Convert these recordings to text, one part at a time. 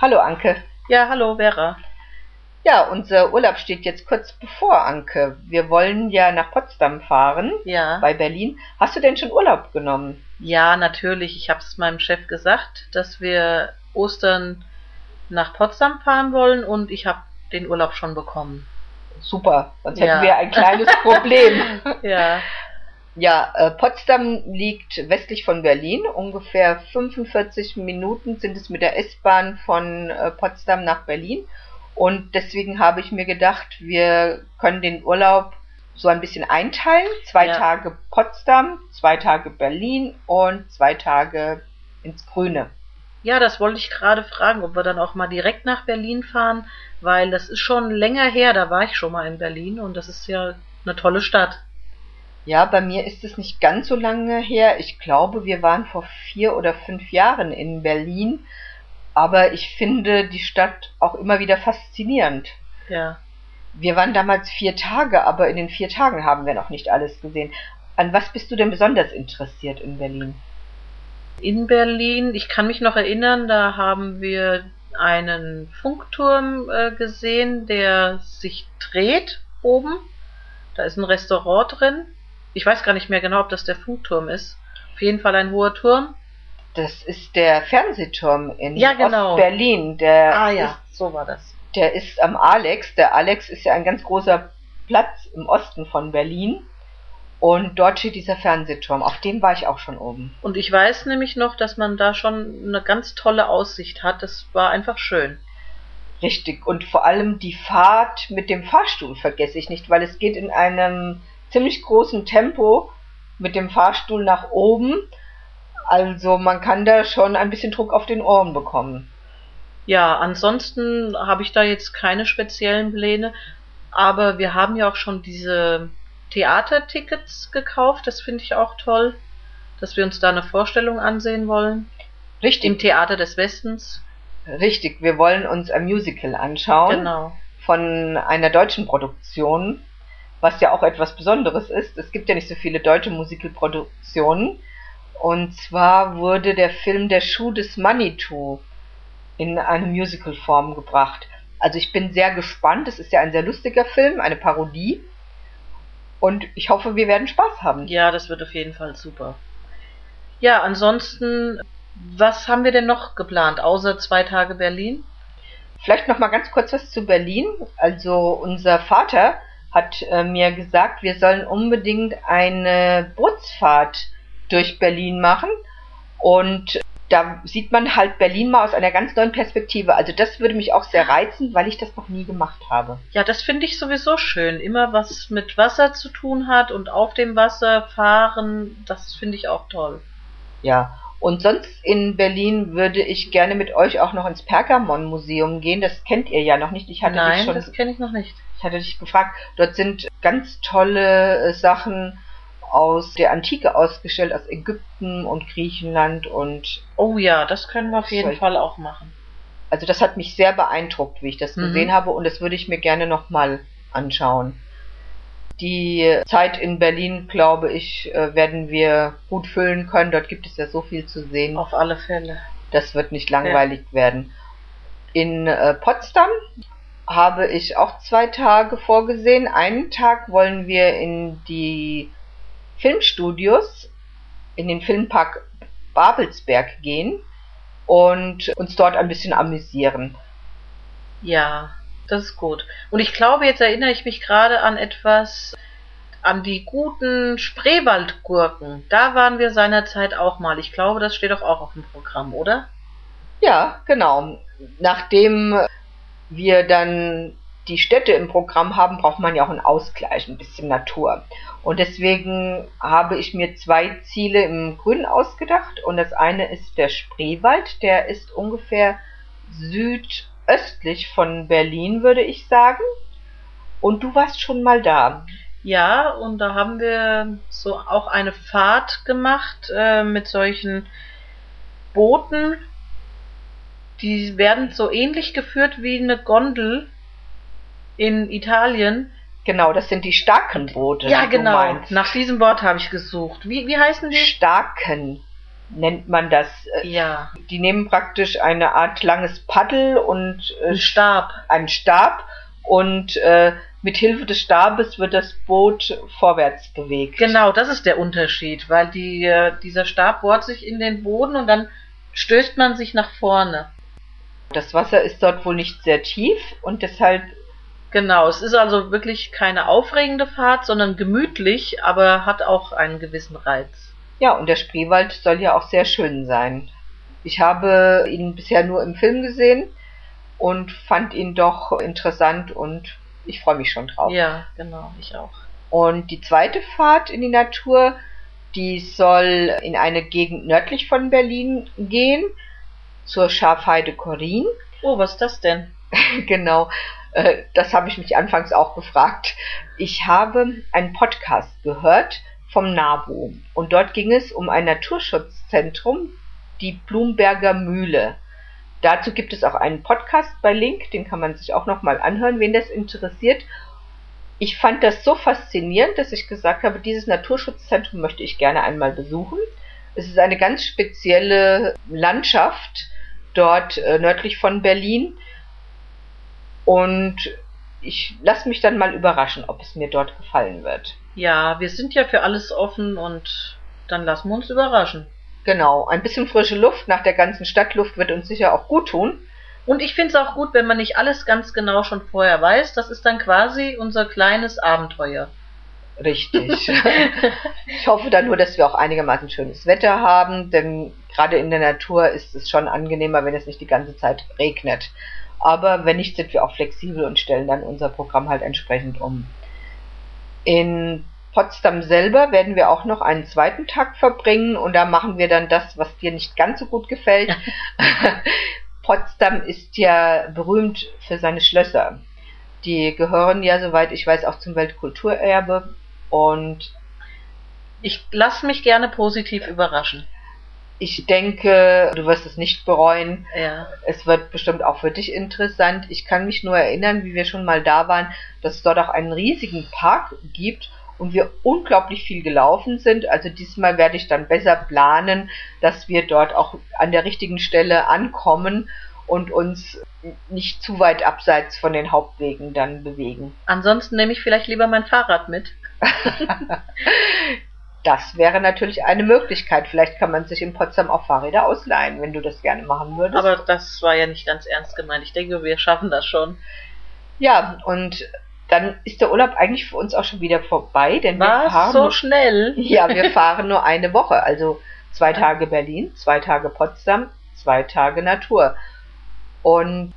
Hallo Anke. Ja, hallo Vera. Ja, unser Urlaub steht jetzt kurz bevor, Anke. Wir wollen ja nach Potsdam fahren, Ja. bei Berlin. Hast du denn schon Urlaub genommen? Ja, natürlich. Ich habe es meinem Chef gesagt, dass wir Ostern nach Potsdam fahren wollen und ich habe den Urlaub schon bekommen. Super, sonst Ja. hätten wir ein kleines Problem. Ja. Ja, äh, Potsdam liegt westlich von Berlin. Ungefähr 45 Minuten sind es mit der S-Bahn von äh, Potsdam nach Berlin. Und deswegen habe ich mir gedacht, wir können den Urlaub so ein bisschen einteilen. Zwei Ja. Tage Potsdam, zwei Tage Berlin und zwei Tage ins Grüne. Ja, das wollte ich gerade fragen, ob wir dann auch mal direkt nach Berlin fahren, weil das ist schon länger her, da war ich schon mal in Berlin und das ist ja eine tolle Stadt. Ja, bei mir ist es nicht ganz so lange her. Ich glaube, wir waren vor vier oder fünf Jahren in Berlin. Aber ich finde die Stadt auch immer wieder faszinierend. Ja. Wir waren damals vier Tage, aber in den vier Tagen haben wir noch nicht alles gesehen. An was bist du denn besonders interessiert in Berlin? In Berlin, ich kann mich noch erinnern, da haben wir einen Funkturm äh, gesehen, der sich dreht oben. Da ist ein Restaurant drin. Ich weiß gar nicht mehr genau, ob das der Funkturm ist. Auf jeden Fall ein hoher Turm. Das ist der Fernsehturm in Ja, genau. Berlin. Der Ah ist, so war das. der ist am Alex. Der Alex ist ja ein ganz großer Platz im Osten von Berlin. Und dort steht dieser Fernsehturm. Auf dem war ich auch schon oben. Und ich weiß nämlich noch, dass man da schon eine ganz tolle Aussicht hat. Das war einfach schön. Richtig. Und vor allem die Fahrt mit dem Fahrstuhl vergesse ich nicht, weil es geht in einem ziemlich großen Tempo mit dem Fahrstuhl nach oben. Also man kann da schon ein bisschen Druck auf den Ohren bekommen. Ja, ansonsten habe ich da jetzt keine speziellen Pläne, aber wir haben ja auch schon diese Theatertickets gekauft. Das finde ich auch toll, dass wir uns da eine Vorstellung ansehen wollen. Im Richtig, Theater des Westens. richtig. Wir wollen uns ein Musical anschauen Genau. von einer deutschen Produktion, was ja auch etwas Besonderes ist. Es gibt ja nicht so viele deutsche Musicalproduktionen. Und zwar wurde der Film Der Schuh des Manitou in eine Musicalform gebracht. Also ich bin sehr gespannt. Es ist ja ein sehr lustiger Film, eine Parodie. Und ich hoffe, wir werden Spaß haben. Ja, das wird auf jeden Fall super. Ja, ansonsten, was haben wir denn noch geplant, außer zwei Tage Berlin? Vielleicht noch mal ganz kurz was zu Berlin. Also unser Vater hat äh, mir gesagt, wir sollen unbedingt eine Bootsfahrt durch Berlin machen und da sieht man halt Berlin mal aus einer ganz neuen Perspektive. Also das würde mich auch sehr reizen, weil ich das noch nie gemacht habe. Ja, das finde ich sowieso schön. Immer was mit Wasser zu tun hat und auf dem Wasser fahren, das finde ich auch toll. Ja. Und sonst in Berlin würde ich gerne mit euch auch noch ins Pergamon-Museum gehen. Das kennt ihr ja noch nicht. Ich hatte dich Nein, schon das kenne ich noch nicht. Ich hatte dich gefragt, dort sind ganz tolle äh, Sachen aus der Antike ausgestellt, aus Ägypten und Griechenland und Oh ja, das können wir auf jeden Soll- Fall auch machen. also das hat mich sehr beeindruckt, wie ich das Mhm. gesehen habe und das würde ich mir gerne nochmal anschauen. Die Zeit in Berlin, glaube ich, äh, werden wir gut füllen können. Dort gibt es ja so viel zu sehen. Auf alle Fälle. Das wird nicht langweilig werden. In äh, Potsdam habe ich auch zwei Tage vorgesehen. Einen Tag wollen wir in die Filmstudios, in den Filmpark Babelsberg gehen und uns dort ein bisschen amüsieren. Ja, das ist gut. Und ich glaube, jetzt erinnere ich mich gerade an etwas, an die guten Spreewaldgurken. Da waren wir seinerzeit auch mal. Ich glaube, das steht doch auch auf dem Programm, oder? Ja, genau. Nachdem wir dann die Städte im Programm haben, braucht man ja auch einen Ausgleich, ein bisschen Natur. Und deswegen habe ich mir zwei Ziele im Grünen ausgedacht. Und das eine ist der Spreewald, der ist ungefähr südöstlich von Berlin, würde ich sagen. Und du warst schon mal da. Ja, und da haben wir so auch eine Fahrt gemacht äh, mit solchen Booten. Die werden so ähnlich geführt wie eine Gondel in Italien. Genau, das sind die starken Boote. Ja, genau. Nach diesem Wort habe ich gesucht. Wie, wie heißen die? Starken. Nennt man das. Äh, ja. Die nehmen praktisch eine Art langes Paddel und äh, Ein Stab. Einen Stab und äh, mit Hilfe des Stabes wird das Boot vorwärts bewegt. Genau, das ist der Unterschied, weil die, äh, dieser Stab bohrt sich in den Boden und dann stößt man sich nach vorne. Das Wasser ist dort wohl nicht sehr tief und deshalb. Genau, es ist also wirklich keine aufregende Fahrt, sondern gemütlich, aber hat auch einen gewissen Reiz. Ja, und der Spreewald soll ja auch sehr schön sein. Ich habe ihn bisher nur im Film gesehen und fand ihn doch interessant und ich freue mich schon drauf. Ja, genau, ich auch. Und die zweite Fahrt in die Natur, die soll in eine Gegend nördlich von Berlin gehen, zur Schafheide Korin. Oh, was ist das denn? genau, äh, das habe ich mich anfangs auch gefragt. Ich habe einen Podcast gehört vom NABU und dort ging es um ein Naturschutzzentrum, die Blumberger Mühle. Dazu gibt es auch einen Podcast bei Link, den kann man sich auch nochmal anhören, wen das interessiert. Ich fand das so faszinierend, dass ich gesagt habe, dieses Naturschutzzentrum möchte ich gerne einmal besuchen. Es ist eine ganz spezielle Landschaft dort äh, nördlich von Berlin. Und ich lasse mich dann mal überraschen, ob es mir dort gefallen wird. Ja, wir sind ja für alles offen und dann lassen wir uns überraschen. Genau, ein bisschen frische Luft nach der ganzen Stadtluft wird uns sicher auch gut tun. Und ich finde es auch gut, wenn man nicht alles ganz genau schon vorher weiß. Das ist dann quasi unser kleines Abenteuer. Richtig. ich hoffe dann nur, dass wir auch einigermaßen schönes Wetter haben, denn gerade in der Natur ist es schon angenehmer, wenn es nicht die ganze Zeit regnet. Aber wenn nicht, sind wir auch flexibel und stellen dann unser Programm halt entsprechend um. In Potsdam selber werden wir auch noch einen zweiten Tag verbringen und da machen wir dann das, was dir nicht ganz so gut gefällt. Potsdam ist ja berühmt für seine Schlösser. Die gehören ja, soweit ich weiß, auch zum Weltkulturerbe und ich lasse mich gerne positiv überraschen. Ich denke, du wirst es nicht bereuen. Ja. Es wird bestimmt auch für dich interessant. Ich kann mich nur erinnern, wie wir schon mal da waren, dass es dort auch einen riesigen Park gibt und wir unglaublich viel gelaufen sind. Also diesmal werde ich dann besser planen, dass wir dort auch an der richtigen Stelle ankommen und uns nicht zu weit abseits von den Hauptwegen dann bewegen. Ansonsten nehme ich vielleicht lieber mein Fahrrad mit. das wäre natürlich eine Möglichkeit. Vielleicht kann man sich in Potsdam auch Fahrräder ausleihen, wenn du das gerne machen würdest. Aber das war ja nicht ganz ernst gemeint. Ich denke, wir schaffen das schon. Ja, und dann ist der Urlaub eigentlich für uns auch schon wieder vorbei, denn Was? wir fahren so nur, schnell. Ja, wir fahren nur eine Woche, also zwei Tage Berlin, zwei Tage Potsdam, zwei Tage Natur. Und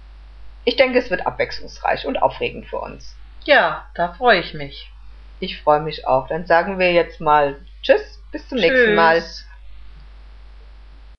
ich denke, es wird abwechslungsreich und aufregend für uns. Ja, da freue ich mich. Ich freue mich auch. Dann sagen wir jetzt mal Tschüss, bis zum Tschüss. nächsten Mal.